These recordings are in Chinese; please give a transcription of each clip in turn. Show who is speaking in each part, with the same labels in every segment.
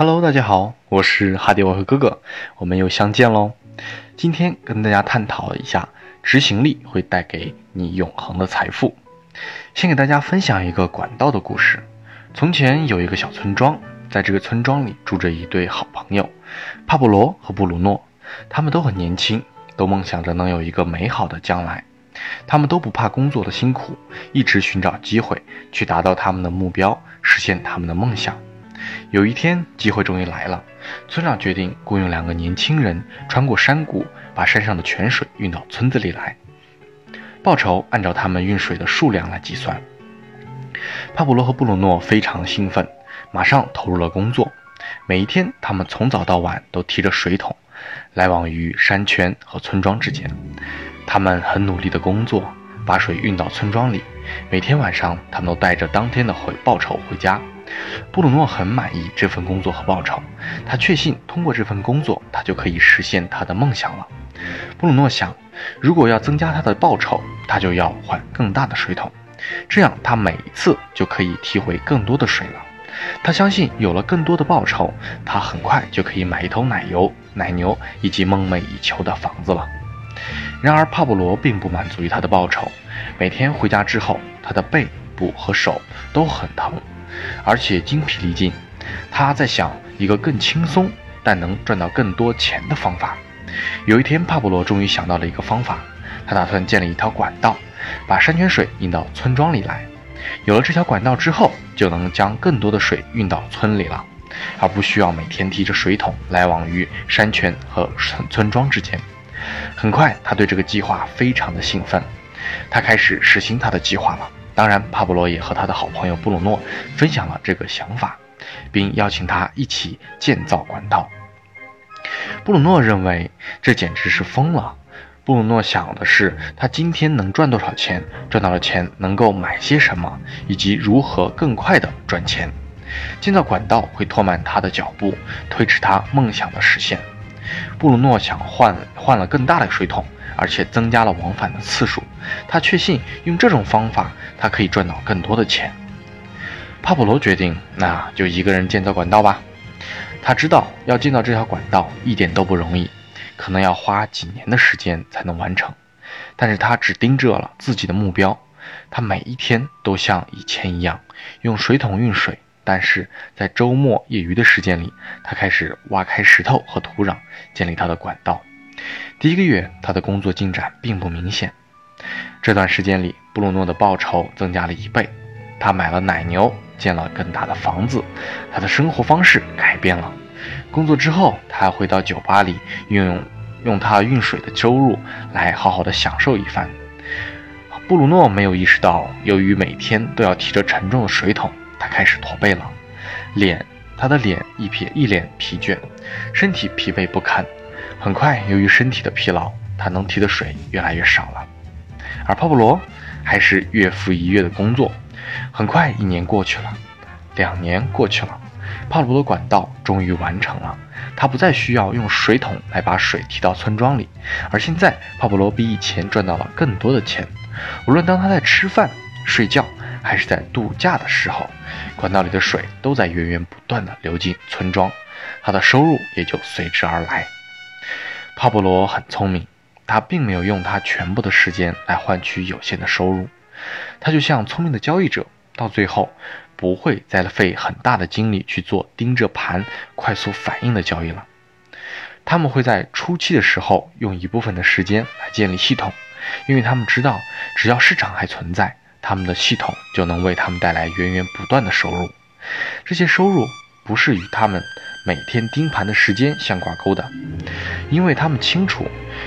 Speaker 1: Hello，大家好，我是哈迪沃和哥哥，我们又相见喽。今天跟大家探讨一下，执行力会带给你永恒的财富。先给大家分享一个管道的故事。从前有一个小村庄，在这个村庄里住着一对好朋友，帕布罗和布鲁诺。他们都很年轻，都梦想着能有一个美好的将来。他们都不怕工作的辛苦，一直寻找机会去达到他们的目标，实现他们的梦想。有一天，机会终于来了。村长决定雇佣两个年轻人，穿过山谷，把山上的泉水运到村子里来。报酬按照他们运水的数量来计算。帕布罗和布鲁诺非常兴奋，马上投入了工作。每一天，他们从早到晚都提着水桶，来往于山泉和村庄之间。他们很努力地工作，把水运到村庄里。每天晚上，他们都带着当天的回报酬回家。布鲁诺很满意这份工作和报酬，他确信通过这份工作，他就可以实现他的梦想了。布鲁诺想，如果要增加他的报酬，他就要换更大的水桶，这样他每一次就可以提回更多的水了。他相信，有了更多的报酬，他很快就可以买一头奶油、奶牛以及梦寐以求的房子了。然而，帕布罗并不满足于他的报酬，每天回家之后，他的背部和手都很疼。而且精疲力尽，他在想一个更轻松但能赚到更多钱的方法。有一天，帕布罗终于想到了一个方法，他打算建立一条管道，把山泉水引到村庄里来。有了这条管道之后，就能将更多的水运到村里了，而不需要每天提着水桶来往于山泉和村村庄之间。很快，他对这个计划非常的兴奋，他开始实行他的计划了。当然，帕布罗也和他的好朋友布鲁诺分享了这个想法，并邀请他一起建造管道。布鲁诺认为这简直是疯了。布鲁诺想的是他今天能赚多少钱，赚到了钱能够买些什么，以及如何更快的赚钱。建造管道会拖慢他的脚步，推迟他梦想的实现。布鲁诺想换换了更大的水桶。而且增加了往返的次数，他确信用这种方法，他可以赚到更多的钱。帕普罗决定，那就一个人建造管道吧。他知道要建造这条管道一点都不容易，可能要花几年的时间才能完成。但是他只盯着了自己的目标，他每一天都像以前一样用水桶运水，但是在周末业余的时间里，他开始挖开石头和土壤，建立他的管道。第一个月，他的工作进展并不明显。这段时间里，布鲁诺的报酬增加了一倍，他买了奶牛，建了更大的房子，他的生活方式改变了。工作之后，他还回到酒吧里，运用用他运水的收入来好好的享受一番。布鲁诺没有意识到，由于每天都要提着沉重的水桶，他开始驼背了，脸，他的脸一撇一脸疲倦，身体疲惫不堪。很快，由于身体的疲劳，他能提的水越来越少了。而帕布罗还是月复一月的工作。很快，一年过去了，两年过去了，帕布罗的管道终于完成了。他不再需要用水桶来把水提到村庄里，而现在，帕布罗比以前赚到了更多的钱。无论当他在吃饭、睡觉，还是在度假的时候，管道里的水都在源源不断地流进村庄，他的收入也就随之而来。帕布罗很聪明，他并没有用他全部的时间来换取有限的收入。他就像聪明的交易者，到最后不会再费很大的精力去做盯着盘、快速反应的交易了。他们会在初期的时候用一部分的时间来建立系统，因为他们知道，只要市场还存在，他们的系统就能为他们带来源源不断的收入。这些收入不是与他们。每天盯盘的时间相挂钩的，因为他们清楚，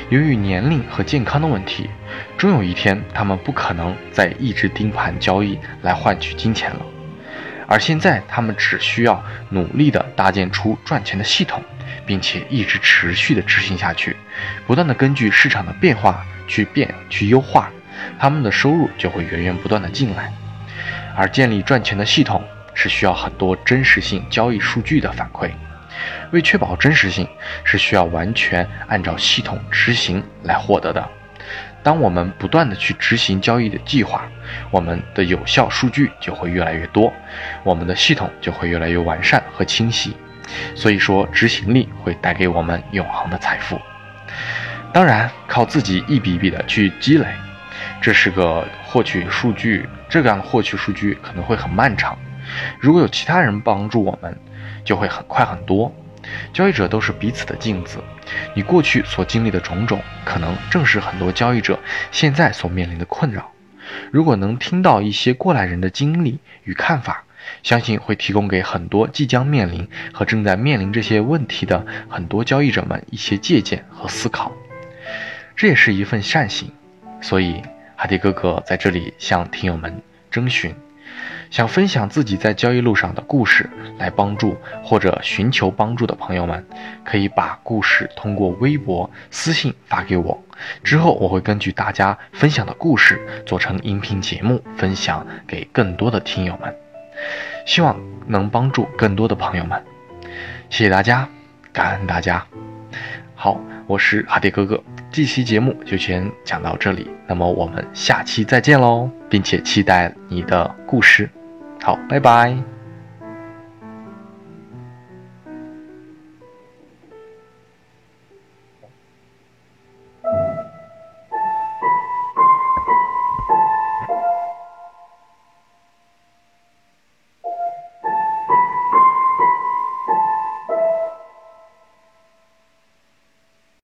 Speaker 1: 由于年龄和健康的问题，终有一天他们不可能再一直盯盘交易来换取金钱了。而现在，他们只需要努力地搭建出赚钱的系统，并且一直持续地执行下去，不断地根据市场的变化去变去优化，他们的收入就会源源不断地进来。而建立赚钱的系统。是需要很多真实性交易数据的反馈，为确保真实性，是需要完全按照系统执行来获得的。当我们不断的去执行交易的计划，我们的有效数据就会越来越多，我们的系统就会越来越完善和清晰。所以说，执行力会带给我们永恒的财富。当然，靠自己一笔笔的去积累，这是个获取数据，这个样的获取数据可能会很漫长。如果有其他人帮助我们，就会很快很多。交易者都是彼此的镜子，你过去所经历的种种，可能正是很多交易者现在所面临的困扰。如果能听到一些过来人的经历与看法，相信会提供给很多即将面临和正在面临这些问题的很多交易者们一些借鉴和思考。这也是一份善行，所以哈迪哥哥在这里向听友们征询。想分享自己在交易路上的故事来帮助或者寻求帮助的朋友们，可以把故事通过微博私信发给我，之后我会根据大家分享的故事做成音频节目分享给更多的听友们，希望能帮助更多的朋友们。谢谢大家，感恩大家。好，我是阿迪哥哥，这期节目就先讲到这里，那么我们下期再见喽，并且期待你的故事。好，拜拜。